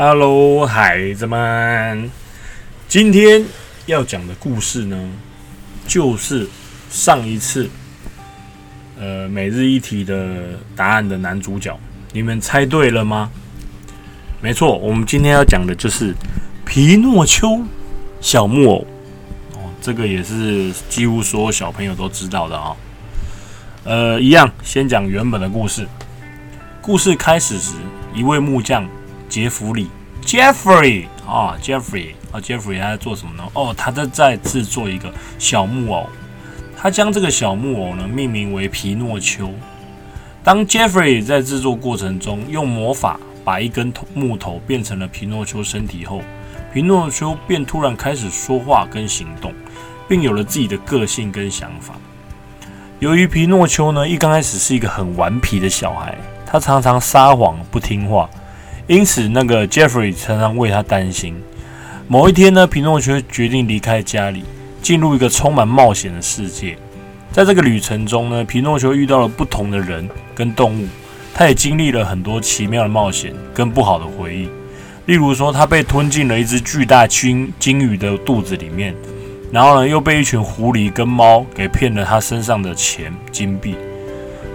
Hello，孩子们，今天要讲的故事呢，就是上一次呃每日一题的答案的男主角，你们猜对了吗？没错，我们今天要讲的就是皮诺丘小木偶哦，这个也是几乎所有小朋友都知道的啊、呃，一样，先讲原本的故事。故事开始时，一位木匠杰弗里 （Jeffrey） 啊，Jeffrey 啊，Jeffrey 他在做什么呢？哦，他在在制作一个小木偶。他将这个小木偶呢命名为皮诺丘。当 Jeffrey 在制作过程中用魔法把一根木头变成了皮诺丘身体后，皮诺丘便突然开始说话跟行动，并有了自己的个性跟想法。由于皮诺丘呢一刚开始是一个很顽皮的小孩，他常常撒谎不听话，因此那个 Jeffrey 常常为他担心。某一天呢，皮诺丘决定离开家里，进入一个充满冒险的世界。在这个旅程中呢，皮诺丘遇到了不同的人跟动物，他也经历了很多奇妙的冒险跟不好的回忆。例如说，他被吞进了一只巨大鲸鲸鱼的肚子里面，然后呢，又被一群狐狸跟猫给骗了他身上的钱金币。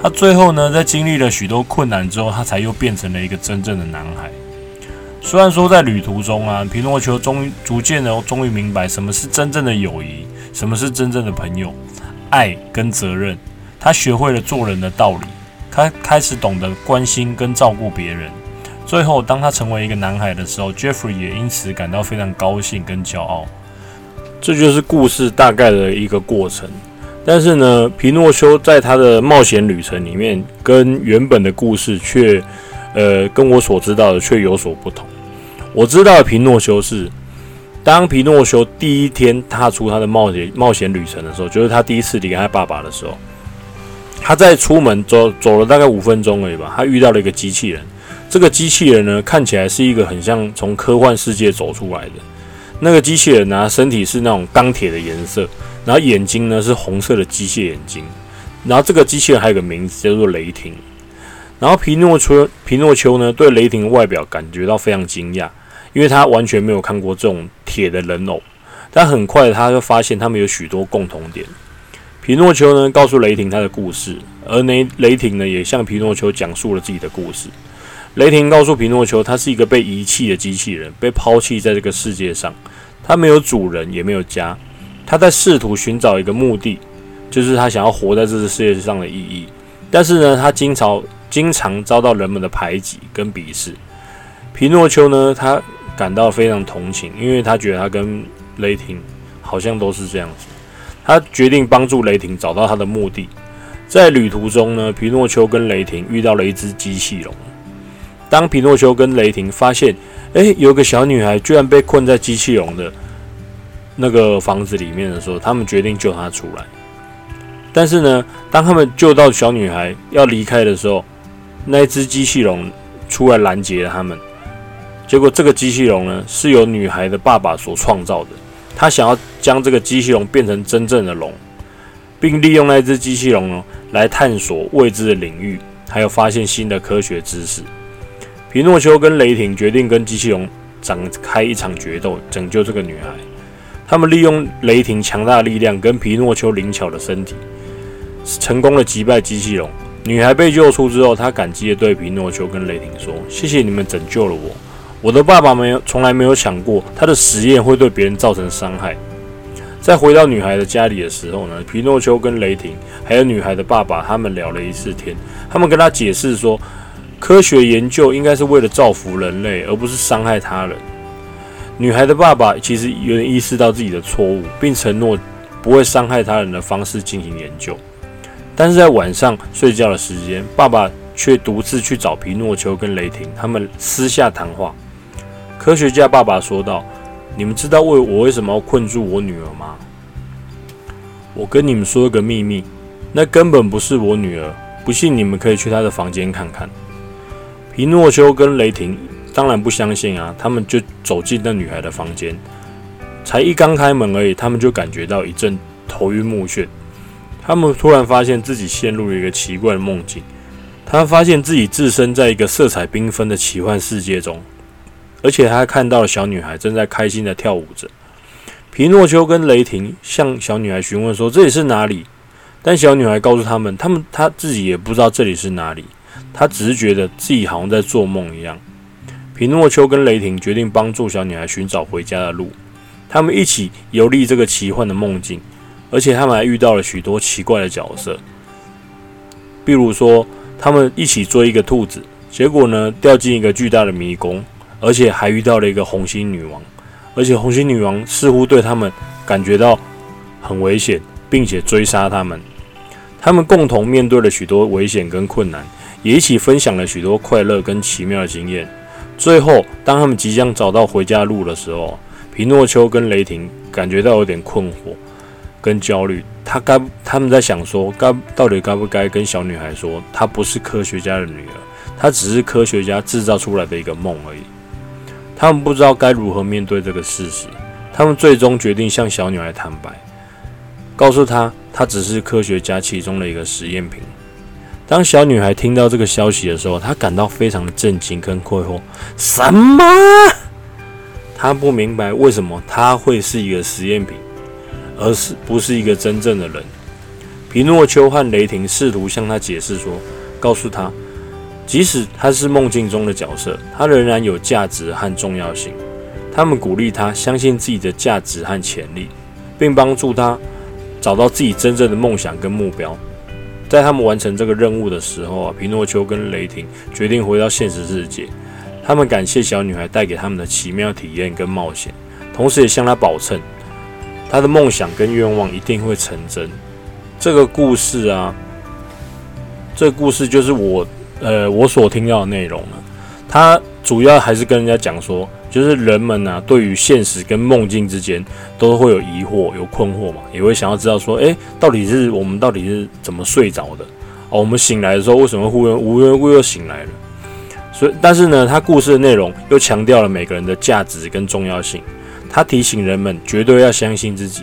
他最后呢，在经历了许多困难之后，他才又变成了一个真正的男孩。虽然说在旅途中啊，皮诺丘终于逐渐的终于明白什么是真正的友谊，什么是真正的朋友，爱跟责任。他学会了做人的道理，他开始懂得关心跟照顾别人。最后，当他成为一个男孩的时候，Jeffrey 也因此感到非常高兴跟骄傲。这就是故事大概的一个过程。但是呢，皮诺丘在他的冒险旅程里面，跟原本的故事却，呃，跟我所知道的却有所不同。我知道的皮诺丘是，当皮诺丘第一天踏出他的冒险冒险旅程的时候，就是他第一次离开爸爸的时候，他在出门走走了大概五分钟而已吧，他遇到了一个机器人。这个机器人呢，看起来是一个很像从科幻世界走出来的。那个机器人呢，身体是那种钢铁的颜色。然后眼睛呢是红色的机械眼睛，然后这个机器人还有个名字叫做雷霆。然后皮诺丘皮诺丘呢对雷霆的外表感觉到非常惊讶，因为他完全没有看过这种铁的人偶。但很快他就发现他们有许多共同点。皮诺丘呢告诉雷霆他的故事，而雷雷霆呢也向皮诺丘讲述了自己的故事。雷霆告诉皮诺丘，他是一个被遗弃的机器人，被抛弃在这个世界上，他没有主人，也没有家。他在试图寻找一个目的，就是他想要活在这个世界上的意义。但是呢，他经常经常遭到人们的排挤跟鄙视。皮诺丘呢，他感到非常同情，因为他觉得他跟雷霆好像都是这样子。他决定帮助雷霆找到他的目的。在旅途中呢，皮诺丘跟雷霆遇到了一只机器龙。当皮诺丘跟雷霆发现，诶，有个小女孩居然被困在机器龙的。那个房子里面的时候，他们决定救她出来。但是呢，当他们救到小女孩要离开的时候，那只机器龙出来拦截了他们。结果这个机器龙呢，是由女孩的爸爸所创造的。他想要将这个机器龙变成真正的龙，并利用那只机器龙呢，来探索未知的领域，还有发现新的科学知识。皮诺丘跟雷霆决定跟机器龙展开一场决斗，拯救这个女孩。他们利用雷霆强大的力量跟皮诺丘灵巧的身体，成功的击败机器龙。女孩被救出之后，她感激的对皮诺丘跟雷霆说：“谢谢你们拯救了我。我的爸爸没有从来没有想过他的实验会对别人造成伤害。”在回到女孩的家里的时候呢，皮诺丘跟雷霆还有女孩的爸爸他们聊了一次天。他们跟他解释说，科学研究应该是为了造福人类，而不是伤害他人。女孩的爸爸其实有点意识到自己的错误，并承诺不会伤害他人的方式进行研究。但是在晚上睡觉的时间，爸爸却独自去找皮诺丘跟雷霆，他们私下谈话。科学家爸爸说道：“你们知道为我为什么要困住我女儿吗？我跟你们说一个秘密，那根本不是我女儿。不信你们可以去她的房间看看。”皮诺丘跟雷霆。当然不相信啊！他们就走进那女孩的房间，才一刚开门而已，他们就感觉到一阵头晕目眩。他们突然发现自己陷入了一个奇怪的梦境，他发现自己置身在一个色彩缤纷的奇幻世界中，而且他看到了小女孩正在开心的跳舞着。皮诺丘跟雷霆向小女孩询问说：“这里是哪里？”但小女孩告诉他们：“他们他自己也不知道这里是哪里，他只是觉得自己好像在做梦一样。”皮诺丘跟雷霆决定帮助小女孩寻找回家的路。他们一起游历这个奇幻的梦境，而且他们还遇到了许多奇怪的角色，比如说他们一起追一个兔子，结果呢掉进一个巨大的迷宫，而且还遇到了一个红心女王，而且红心女王似乎对他们感觉到很危险，并且追杀他们。他们共同面对了许多危险跟困难，也一起分享了许多快乐跟奇妙的经验。最后，当他们即将找到回家路的时候，皮诺丘跟雷霆感觉到有点困惑跟焦虑。他该他们在想说，该到底该不该跟小女孩说，她不是科学家的女儿，她只是科学家制造出来的一个梦而已。他们不知道该如何面对这个事实。他们最终决定向小女孩坦白，告诉她，她只是科学家其中的一个实验品。当小女孩听到这个消息的时候，她感到非常的震惊跟困惑。什么？她不明白为什么她会是一个实验品，而是不是一个真正的人。皮诺丘和雷霆试图向她解释说，告诉她，即使她是梦境中的角色，她仍然有价值和重要性。他们鼓励她相信自己的价值和潜力，并帮助她找到自己真正的梦想跟目标。在他们完成这个任务的时候啊，皮诺丘跟雷霆决定回到现实世界。他们感谢小女孩带给他们的奇妙体验跟冒险，同时也向她保证，她的梦想跟愿望一定会成真。这个故事啊，这个故事就是我呃我所听到的内容了。它主要还是跟人家讲说。就是人们呢，对于现实跟梦境之间都会有疑惑、有困惑嘛，也会想要知道说，诶，到底是我们到底是怎么睡着的？哦，我们醒来的时候为什么忽然无缘无故又醒来了？所以，但是呢，他故事的内容又强调了每个人的价值跟重要性。他提醒人们绝对要相信自己，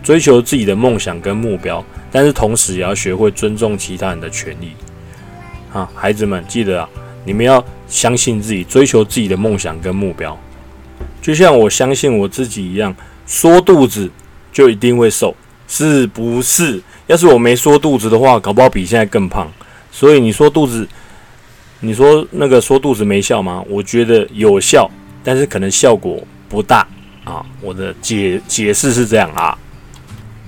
追求自己的梦想跟目标，但是同时也要学会尊重其他人的权利。啊，孩子们，记得啊，你们要相信自己，追求自己的梦想跟目标。就像我相信我自己一样，缩肚子就一定会瘦，是不是？要是我没缩肚子的话，搞不好比现在更胖。所以你说肚子，你说那个缩肚子没效吗？我觉得有效，但是可能效果不大啊。我的解解释是这样啊。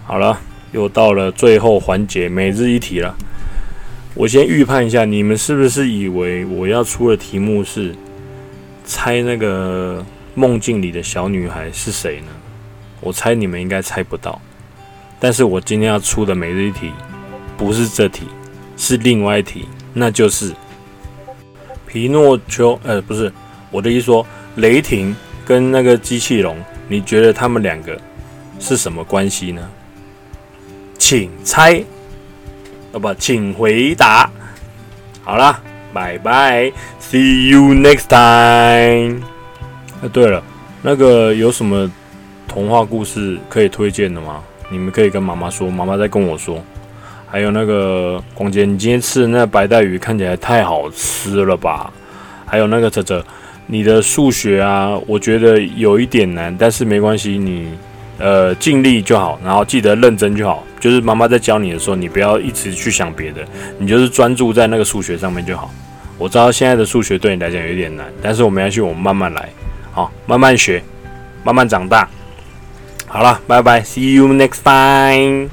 好了，又到了最后环节，每日一题了。我先预判一下，你们是不是以为我要出的题目是猜那个？梦境里的小女孩是谁呢？我猜你们应该猜不到。但是我今天要出的每日一题不是这题，是另外一题，那就是皮诺丘。呃，不是，我的意思说，雷霆跟那个机器龙，你觉得他们两个是什么关系呢？请猜，哦不，请回答。好啦，拜拜，See you next time。对了，那个有什么童话故事可以推荐的吗？你们可以跟妈妈说，妈妈再跟我说。还有那个光姐，你今天吃的那白带鱼看起来太好吃了吧？还有那个哲哲，你的数学啊，我觉得有一点难，但是没关系，你呃尽力就好，然后记得认真就好。就是妈妈在教你的时候，你不要一直去想别的，你就是专注在那个数学上面就好。我知道现在的数学对你来讲有点难，但是我们要去，我们慢慢来。好，慢慢学，慢慢长大。好了，拜拜，See you next time。